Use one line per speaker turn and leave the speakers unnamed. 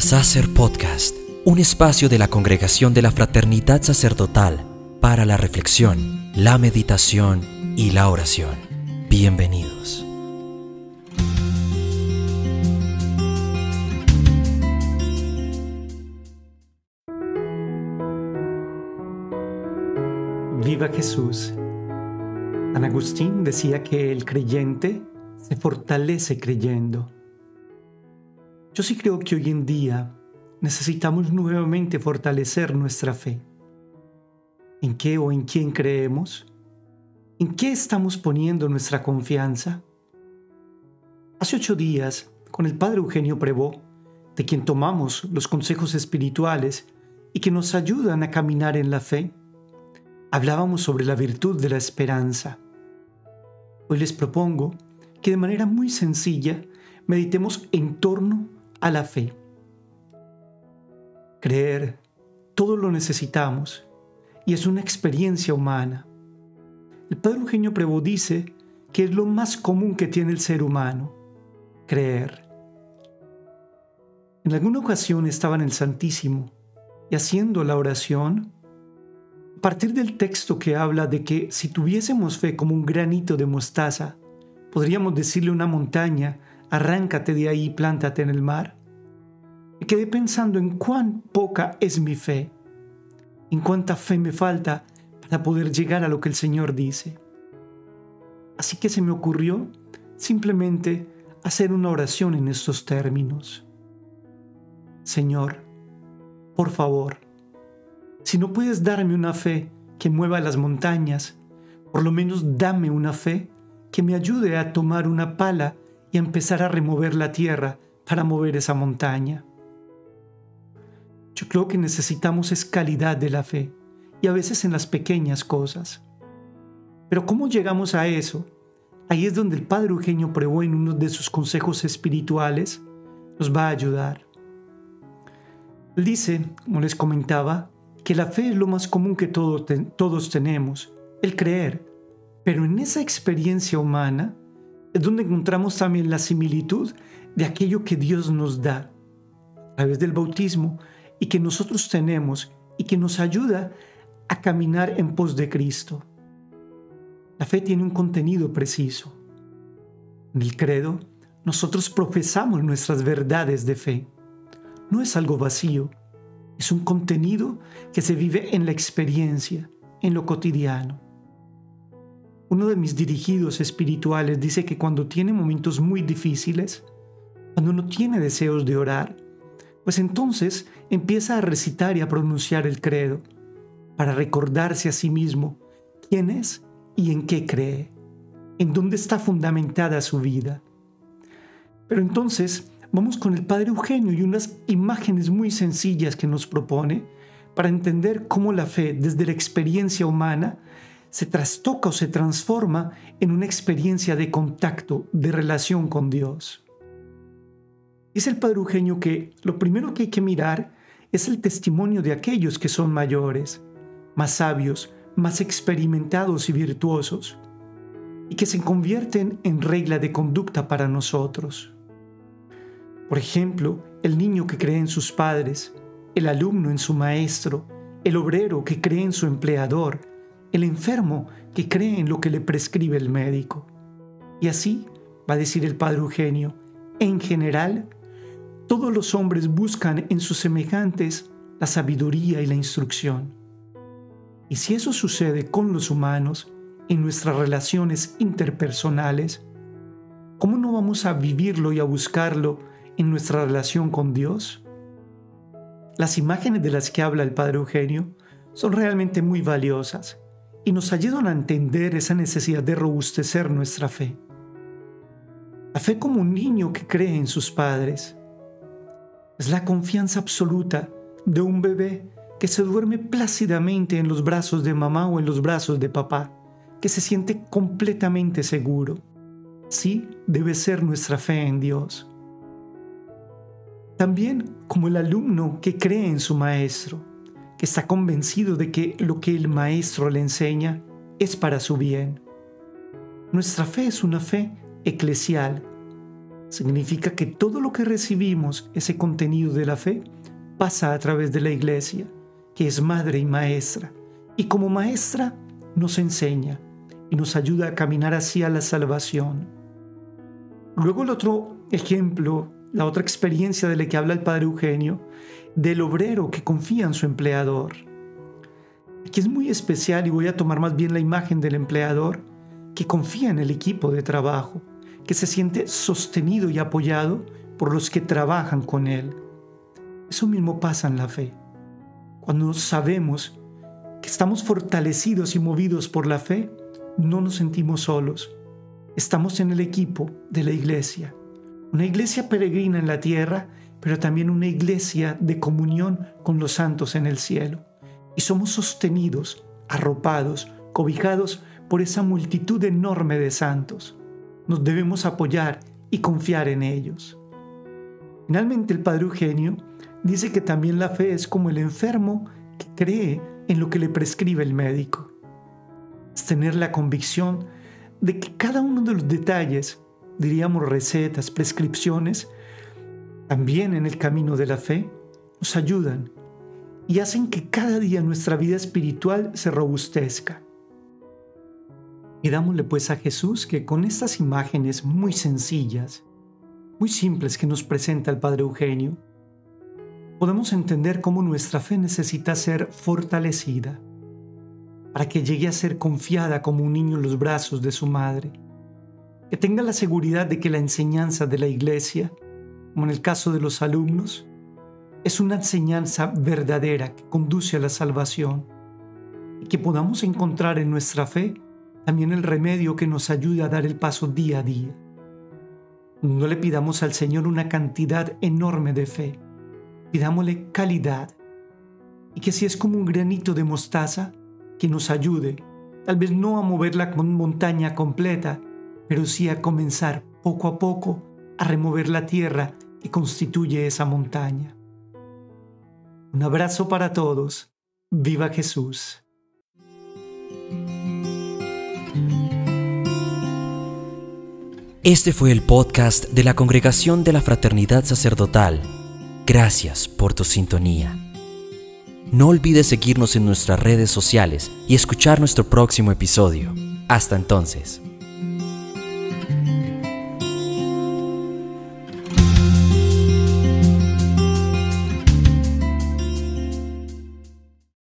Sacer Podcast, un espacio de la Congregación de la Fraternidad Sacerdotal para la reflexión, la meditación y la oración. Bienvenidos.
Viva Jesús. San Agustín decía que el creyente se fortalece creyendo. Yo sí creo que hoy en día necesitamos nuevamente fortalecer nuestra fe. ¿En qué o en quién creemos? ¿En qué estamos poniendo nuestra confianza? Hace ocho días, con el Padre Eugenio Prevó, de quien tomamos los consejos espirituales y que nos ayudan a caminar en la fe, hablábamos sobre la virtud de la esperanza. Hoy les propongo que de manera muy sencilla meditemos en torno a la fe. Creer, todo lo necesitamos y es una experiencia humana. El Padre Eugenio Prevo dice que es lo más común que tiene el ser humano, creer. En alguna ocasión estaba en el Santísimo y haciendo la oración, a partir del texto que habla de que si tuviésemos fe como un granito de mostaza, podríamos decirle una montaña, arráncate de ahí y plántate en el mar. Me quedé pensando en cuán poca es mi fe, en cuánta fe me falta para poder llegar a lo que el Señor dice. Así que se me ocurrió simplemente hacer una oración en estos términos. Señor, por favor, si no puedes darme una fe que mueva las montañas, por lo menos dame una fe que me ayude a tomar una pala y empezar a remover la tierra para mover esa montaña. Yo creo que necesitamos es calidad de la fe y a veces en las pequeñas cosas. Pero ¿cómo llegamos a eso? Ahí es donde el Padre Eugenio Prevó en uno de sus consejos espirituales nos va a ayudar. Él dice, como les comentaba, que la fe es lo más común que todos tenemos, el creer. Pero en esa experiencia humana es donde encontramos también la similitud de aquello que Dios nos da a través del bautismo y que nosotros tenemos y que nos ayuda a caminar en pos de Cristo. La fe tiene un contenido preciso. En el credo, nosotros profesamos nuestras verdades de fe. No es algo vacío, es un contenido que se vive en la experiencia, en lo cotidiano. Uno de mis dirigidos espirituales dice que cuando tiene momentos muy difíciles, cuando no tiene deseos de orar, pues entonces empieza a recitar y a pronunciar el credo para recordarse a sí mismo quién es y en qué cree, en dónde está fundamentada su vida. Pero entonces vamos con el Padre Eugenio y unas imágenes muy sencillas que nos propone para entender cómo la fe desde la experiencia humana se trastoca o se transforma en una experiencia de contacto, de relación con Dios. Dice el Padre Eugenio que lo primero que hay que mirar es el testimonio de aquellos que son mayores, más sabios, más experimentados y virtuosos, y que se convierten en regla de conducta para nosotros. Por ejemplo, el niño que cree en sus padres, el alumno en su maestro, el obrero que cree en su empleador, el enfermo que cree en lo que le prescribe el médico. Y así, va a decir el Padre Eugenio, en general, todos los hombres buscan en sus semejantes la sabiduría y la instrucción. Y si eso sucede con los humanos, en nuestras relaciones interpersonales, ¿cómo no vamos a vivirlo y a buscarlo en nuestra relación con Dios? Las imágenes de las que habla el Padre Eugenio son realmente muy valiosas y nos ayudan a entender esa necesidad de robustecer nuestra fe. La fe como un niño que cree en sus padres. Es la confianza absoluta de un bebé que se duerme plácidamente en los brazos de mamá o en los brazos de papá, que se siente completamente seguro. Sí debe ser nuestra fe en Dios. También como el alumno que cree en su maestro, que está convencido de que lo que el maestro le enseña es para su bien. Nuestra fe es una fe eclesial, Significa que todo lo que recibimos, ese contenido de la fe, pasa a través de la iglesia, que es madre y maestra, y como maestra nos enseña y nos ayuda a caminar hacia la salvación. Luego el otro ejemplo, la otra experiencia de la que habla el padre Eugenio, del obrero que confía en su empleador. Aquí es muy especial y voy a tomar más bien la imagen del empleador que confía en el equipo de trabajo, que se siente sostenido y apoyado por los que trabajan con él. Eso mismo pasa en la fe. Cuando sabemos que estamos fortalecidos y movidos por la fe, no nos sentimos solos. Estamos en el equipo de la iglesia. Una iglesia peregrina en la tierra, pero también una iglesia de comunión con los santos en el cielo. Y somos sostenidos, arropados, cobijados por esa multitud enorme de santos. Nos debemos apoyar y confiar en ellos. Finalmente el Padre Eugenio dice que también la fe es como el enfermo que cree en lo que le prescribe el médico. Es tener la convicción de que cada uno de los detalles, diríamos recetas, prescripciones, también en el camino de la fe, nos ayudan y hacen que cada día nuestra vida espiritual se robustezca. Pidámosle pues a Jesús que con estas imágenes muy sencillas, muy simples que nos presenta el Padre Eugenio, podemos entender cómo nuestra fe necesita ser fortalecida para que llegue a ser confiada como un niño en los brazos de su madre, que tenga la seguridad de que la enseñanza de la iglesia, como en el caso de los alumnos, es una enseñanza verdadera que conduce a la salvación y que podamos encontrar en nuestra fe también el remedio que nos ayude a dar el paso día a día. No le pidamos al Señor una cantidad enorme de fe, pidámosle calidad y que si es como un granito de mostaza, que nos ayude, tal vez no a mover la montaña completa, pero sí a comenzar poco a poco a remover la tierra que constituye esa montaña. Un abrazo para todos. Viva Jesús.
Este fue el podcast de la Congregación de la Fraternidad Sacerdotal. Gracias por tu sintonía. No olvides seguirnos en nuestras redes sociales y escuchar nuestro próximo episodio. Hasta entonces.